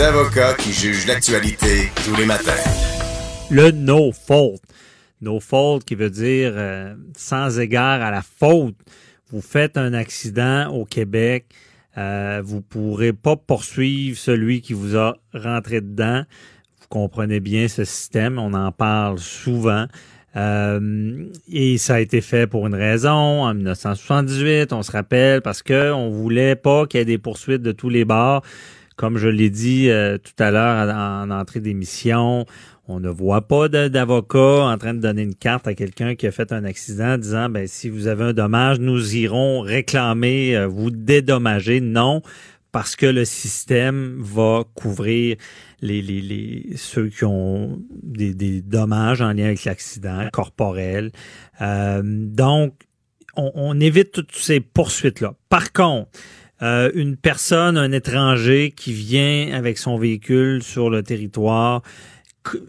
avocats qui jugent l'actualité tous les matins. Le no fault. No fault qui veut dire euh, sans égard à la faute. Vous faites un accident au Québec, euh, vous pourrez pas poursuivre celui qui vous a rentré dedans. Vous comprenez bien ce système, on en parle souvent. Euh, et ça a été fait pour une raison. En 1978, on se rappelle, parce que on voulait pas qu'il y ait des poursuites de tous les bords. Comme je l'ai dit euh, tout à l'heure en entrée d'émission, on ne voit pas d'avocat en train de donner une carte à quelqu'un qui a fait un accident disant ben si vous avez un dommage, nous irons réclamer, euh, vous dédommager. Non, parce que le système va couvrir les, ceux qui ont des, des, dommages en lien avec l'accident corporel. Euh, donc, on, on, évite toutes ces poursuites-là. Par contre, euh, une personne, un étranger qui vient avec son véhicule sur le territoire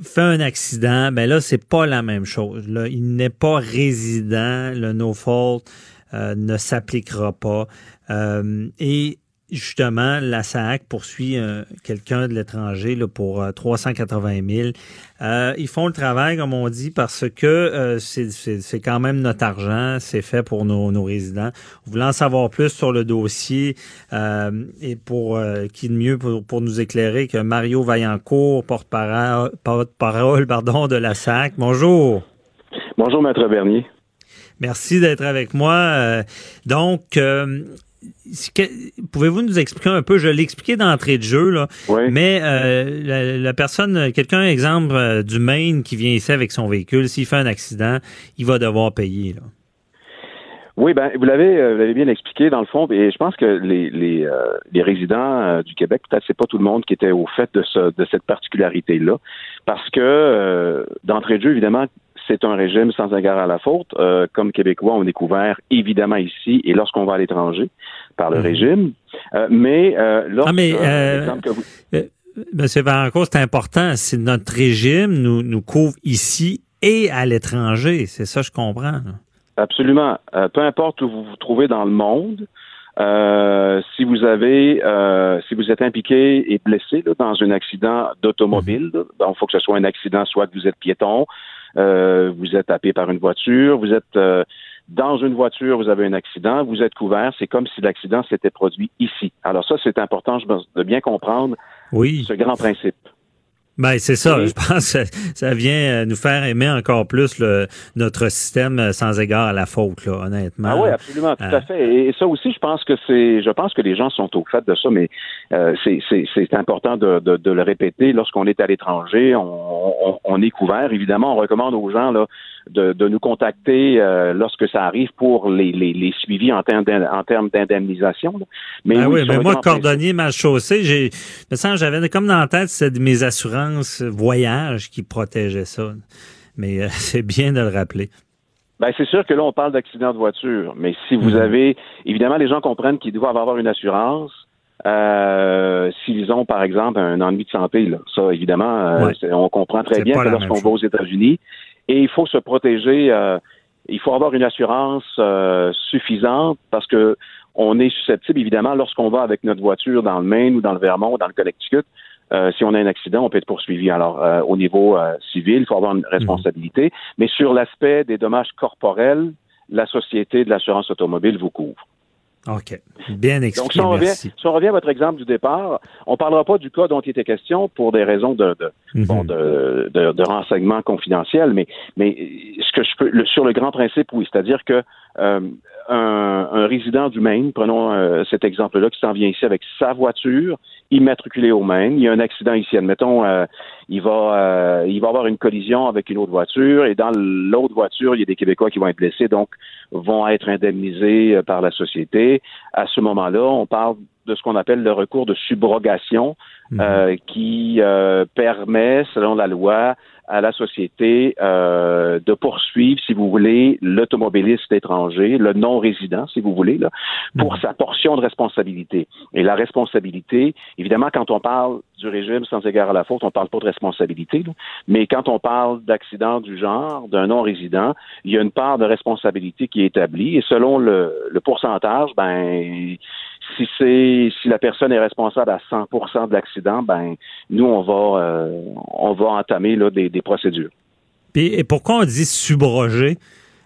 fait un accident, ben là, c'est pas la même chose. Il n'est pas résident, le no fault euh, ne s'appliquera pas. Euh, et justement, la SAC poursuit euh, quelqu'un de l'étranger pour 380 euh, 000. Euh, ils font le travail, comme on dit, parce que c'est quand même notre argent, c'est fait pour nos, nos, résidents. Voulant en savoir plus sur le dossier et pour qui de mieux pour, pour, nous éclairer que Mario Vaillancourt, porte-parole porte -parole, pardon, de la SAC. Bonjour. Bonjour, Maître Bernier. Merci d'être avec moi. donc, Pouvez-vous nous expliquer un peu, je l'ai expliqué d'entrée de jeu, là, mais euh, la, personne, quelqu'un, exemple, euh, du Maine qui vient ici avec son véhicule, s'il fait un accident, il va devoir payer. Là. Oui, ben vous l'avez euh, vous l'avez bien expliqué dans le fond, et je pense que les les, les résidents du Québec, peut-être c'est pas tout le monde qui était au fait de ce de cette particularité là, parce que d'entrée de jeu évidemment c'est un régime sans égard à la faute. Euh, comme Québécois, on est couvert évidemment ici et lorsqu'on va à l'étranger par le mhm. régime. Euh, mais euh, lorsque, ah, mais, Monsieur Varancourt, c'est important. C'est notre régime nous, nous couvre ici et à l'étranger. C'est ça, je comprends. Absolument. peu importe où vous vous trouvez dans le monde, euh, si vous avez, euh, si vous êtes impliqué et blessé là, dans un accident d'automobile, mhm. il faut que ce soit un accident, soit que vous êtes piéton, euh, vous êtes tapé par une voiture, vous êtes euh, dans une voiture, vous avez un accident, vous êtes couvert, c'est comme si l'accident s'était produit ici. Alors ça, c'est important je pense, de bien comprendre oui. ce grand principe. Ben c'est ça. Je pense que ça vient euh, nous faire aimer encore plus le, notre système euh, sans égard à la faute, là, honnêtement. Ah oui, absolument, tout à euh. fait. Et, ça aussi, je pense que c'est, je pense que les gens sont au fait de ça, mais euh, c'est important de, de, de, le répéter. Lorsqu'on est à l'étranger, on, on, on, est couvert. Évidemment, on recommande aux gens là de, de nous contacter euh, lorsque ça arrive pour les, les, les suivis en termes d'indemnisation. Mais ben oui, mais moi, cordonnier mal chaussée, j'ai, me semble, j'avais comme dans la tête c'est mes assurances voyage qui protégeaient ça. Mais euh, c'est bien de le rappeler. Ben, c'est sûr que là, on parle d'accident de voiture, mais si vous mhm. avez, évidemment, les gens comprennent qu'ils doivent avoir une assurance. Euh, s'ils ont, par exemple, un ennui de santé, là. ça, évidemment, on comprend très bien que lorsqu'on va aux États-Unis, et il faut se protéger. Euh, il faut avoir une assurance euh, suffisante parce que on est susceptible, évidemment, lorsqu'on va avec notre voiture dans le Maine ou dans le Vermont ou dans le Connecticut, euh, si on a un accident, on peut être poursuivi. Alors, au niveau civil, il faut avoir une responsabilité. Mais sur l'aspect des dommages corporels, la Société de l'assurance automobile vous couvre. OK. Bien expliqué. Donc, si on, revient, si on, revient, à votre exemple du départ, on ne parlera pas du cas dont il était question pour des raisons de, de, mhm. bon, de, de, de renseignement confidentiel, mais, mais ce que je peux, le, sur le grand principe, oui, c'est-à-dire que euh, un, un, résident du Maine, prenons euh, cet exemple-là, qui s'en vient ici avec sa voiture, immatriculée au Maine, il y a un accident ici, admettons, euh, il va il va avoir une collision avec une autre voiture, et dans l'autre voiture, il y a des Québécois qui vont être blessés, donc vont être indemnisés par la société. À ce moment-là, on parle de ce qu'on appelle le recours de subrogation, mhm. qui permet, selon la loi, à la société euh, de poursuivre, si vous voulez, l'automobiliste étranger, le non-résident, si vous voulez, là, pour mhm. sa portion de responsabilité. Et la responsabilité, évidemment, quand on parle du régime sans égard à la faute, on parle pas de responsabilité, mais quand on parle d'accident du genre, d'un non-résident, il y a une part de responsabilité qui est établie et selon le, le pourcentage, ben si c'est si la personne est responsable à 100% de l'accident, ben nous on va euh, on va entamer là des, des procédures. et pourquoi on dit subroger?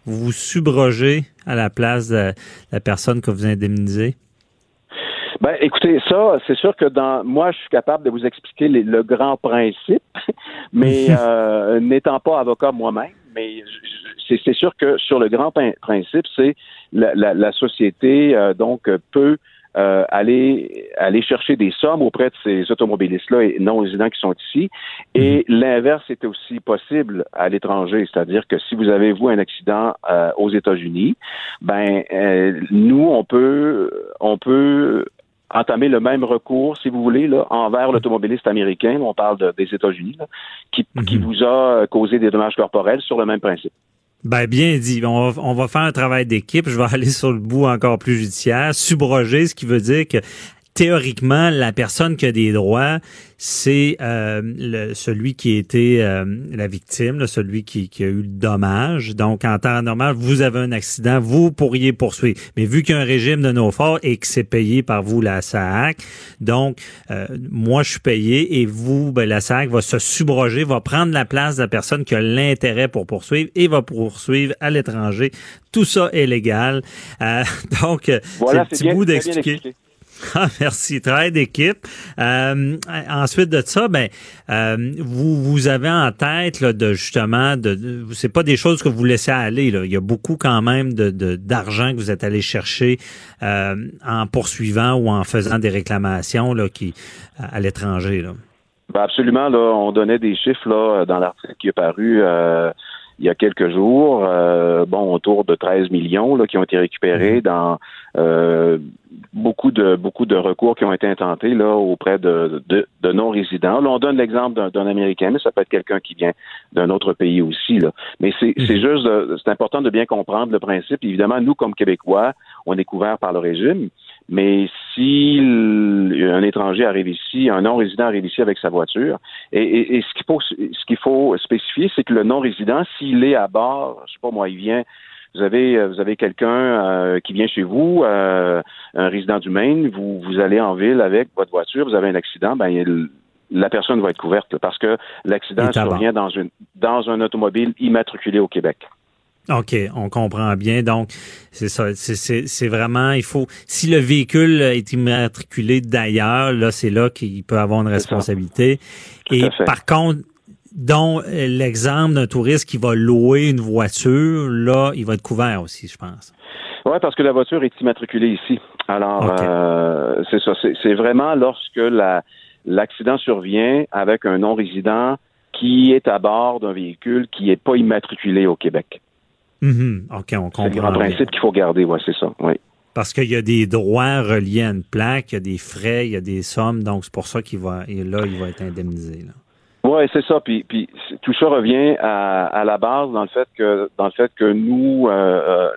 Vous vous subrogez à la place de la personne que vous indemnisez? Ben, écoutez, ça, c'est sûr que dans moi, je suis capable de vous expliquer le grand principe, mais euh, n'étant pas avocat moi-même, mais c'est sûr que sur le grand principe, c'est la, la, la, société euh, donc peut euh, aller aller chercher des sommes auprès de ces automobilistes-là et non résidents qui sont ici. Et mhm. l'inverse est aussi possible à l'étranger, c'est-à-dire que si vous avez vous un accident euh, aux États-Unis, ben nous on peut on peut entamer le même recours, si vous voulez, là, envers l'automobiliste américain, on parle des États-Unis, qui, qui mhm. vous a causé des dommages corporels sur le même principe. Ben bien dit. On va, on va faire un travail d'équipe. Je vais aller sur le bout encore plus judiciaire. Subroger, ce qui veut dire que théoriquement, la personne qui a des droits, c'est euh, le, celui qui a été euh, la victime, celui qui, qui, a eu le dommage. Donc, en temps normal, vous avez un accident, vous pourriez poursuivre. Mais vu qu'il y a un régime de nos forts et que c'est payé par vous, la SAC, donc, euh, moi, je suis payé et vous, ben, la SAC va se subroger, va prendre la place de la personne qui a l'intérêt pour poursuivre et va poursuivre à l'étranger. Tout ça est légal. donc, voilà, c'est un petit bout d'expliquer. Ah, merci. Travail d'équipe. Euh, ensuite de ça, ben, euh, vous, vous avez en tête là, de justement, de, de c'est pas des choses que vous laissez aller. Là. Il y a beaucoup quand même de, d'argent que vous êtes allé chercher euh, en poursuivant ou en faisant des réclamations là, qui à l'étranger. Là. Ben absolument. Là, on donnait des chiffres là dans l'article qui est paru. Euh, il y a quelques jours, euh, bon, autour de 13 millions là, qui ont été récupérés mhm. dans euh, beaucoup de beaucoup de recours qui ont été intentés là auprès de, de, de non-résidents. Là, on donne l'exemple d'un Américain, mais ça peut être quelqu'un qui vient d'un autre pays aussi. Là. Mais c'est mhm. juste, c'est important de bien comprendre le principe. Évidemment, nous, comme Québécois, on est couverts par le régime. Mais si un étranger arrive ici, un non-résident arrive ici avec sa voiture, et, ce qu'il faut, ce qu'il faut spécifier, c'est que le non-résident, s'il est à bord, je sais pas moi, il vient, vous avez, vous avez quelqu'un euh, qui vient chez vous, euh, un résident du Maine, vous, vous allez en ville avec votre voiture, vous avez un accident, ben la personne va être couverte parce que l'accident survient dans une dans un automobile immatriculé au Québec. OK, on comprend bien. Donc, c'est ça. C'est vraiment, il faut, si le véhicule est immatriculé d'ailleurs, là, c'est là qu'il peut avoir une responsabilité. Et par contre, dont l'exemple d'un touriste qui va louer une voiture, là, il va être couvert aussi, je pense. Oui, parce que la voiture est immatriculée ici. Alors, euh, c'est ça. C'est vraiment lorsque l'accident survient avec un non-résident qui est à bord d'un véhicule qui n'est pas immatriculé au Québec. Mhm. OK, on comprend. C'est grand principe qu'il faut garder, ouais, c'est ça, oui. Parce qu'il y a des droits reliés à une plaque, il y a des frais, il y a des sommes, donc c'est pour ça qu'il va, et là, il va être indemnisé. Oui, c'est ça. Puis, puis tout ça revient à, à, la base dans le fait que dans le fait que nous, euh, euh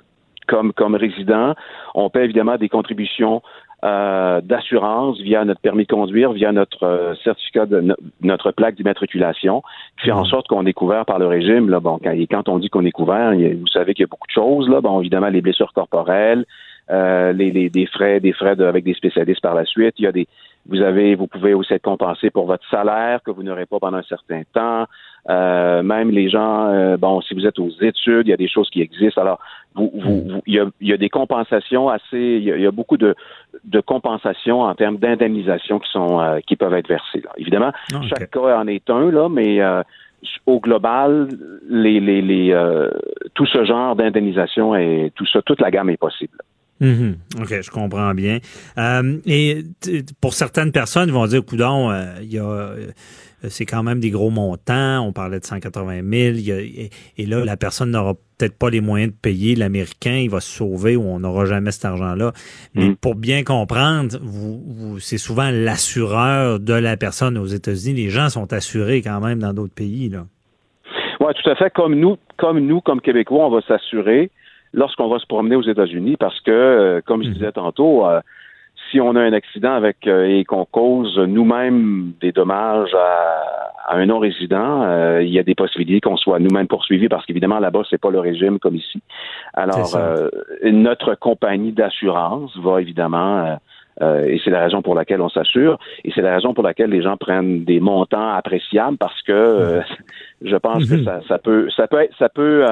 comme comme résidents, on paie évidemment des contributions euh, d'assurance via notre permis de conduire, via notre euh, certificat de notre plaque d'immatriculation, qui fait en mhm. sorte qu'on est couvert par le régime. Là, bon, quand, et quand on dit qu'on est couvert, vous savez qu'il y a beaucoup de choses. Là, bon, évidemment, les blessures corporelles, euh, les, les, des frais, des frais avec des spécialistes par la suite. Il y a des, vous avez, vous pouvez aussi être compensé pour votre salaire que vous n'aurez pas pendant un certain temps. Euh, même les gens, euh, bon, si vous êtes aux études, il y a des choses qui existent. Alors, vous, vous, il, y a, il, y a, des compensations assez, il y a, beaucoup de, de compensations en termes d'indemnisation qui sont, euh, qui peuvent être versées. Là. Évidemment, ah, chaque cas en est un là, mais au global, les, les, les tout ce genre d'indemnisation et tout ça, toute la gamme est possible. Mhm. OK, je comprends bien. Euh, et pour certaines personnes, ils vont dire, coudon, euh, il y a, euh, c'est quand même des gros montants. On parlait de 180 000. et, là, la personne n'aura peut-être pas les moyens de payer l'Américain. Il va se sauver ou on n'aura jamais cet argent-là. Mais mhm. pour bien comprendre, vous, c'est souvent l'assureur de la personne aux États-Unis. Les gens sont assurés quand même dans d'autres pays, là. Oui, tout à fait. Comme nous, comme nous, comme Québécois, on va s'assurer lorsqu'on va se promener aux États-Unis parce que, euh, comme je mhm. disais tantôt, euh, si on a un accident avec euh, et qu'on cause nous-mêmes des dommages à, un non-résident, il y a des possibilités qu'on soit nous-mêmes poursuivis parce qu'évidemment là-bas c'est pas le régime comme ici. Alors notre compagnie d'assurance va évidemment et c'est la raison pour laquelle on s'assure, et c'est la raison pour laquelle les gens prennent des montants appréciables parce que je pense que ça, ça peut, ça peut, être, ça peut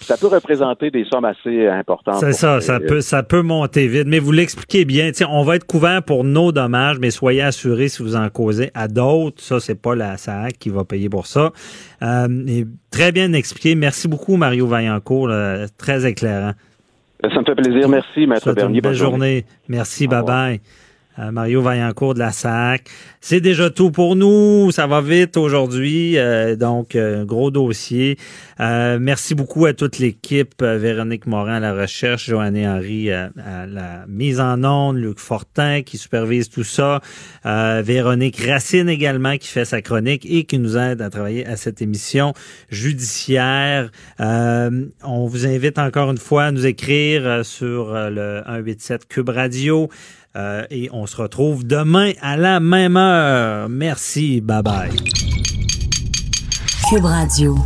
ça peut représenter des sommes assez importantes. C'est ça, ça peut, ça peut monter vite. Mais vous l'expliquez bien. on va être couvert pour nos dommages, mais soyez assurés si vous en causez à d'autres. Ça, c'est pas la SAC qui va payer pour ça. Euh, très bien expliqué. Merci beaucoup, Mario Vaillancourt. très éclairant. Ça me fait plaisir. Merci, Maître Bernier. Bonne journée. Merci. Bye bye. Euh, Mario Vaillancourt de la SAC. C'est déjà tout pour nous. Ça va vite aujourd'hui. Euh, donc, euh, gros dossier. merci beaucoup à toute l'équipe. Véronique Morin à la recherche, Joanne Henry à, la mise en onde, Luc Fortin qui supervise tout ça, Véronique Racine également qui fait sa chronique et qui nous aide à travailler à cette émission judiciaire. on vous invite encore une fois à nous écrire sur le 187 Cube Radio. Euh, et on se retrouve demain à la même heure. Merci. Bye bye. Cube Radio.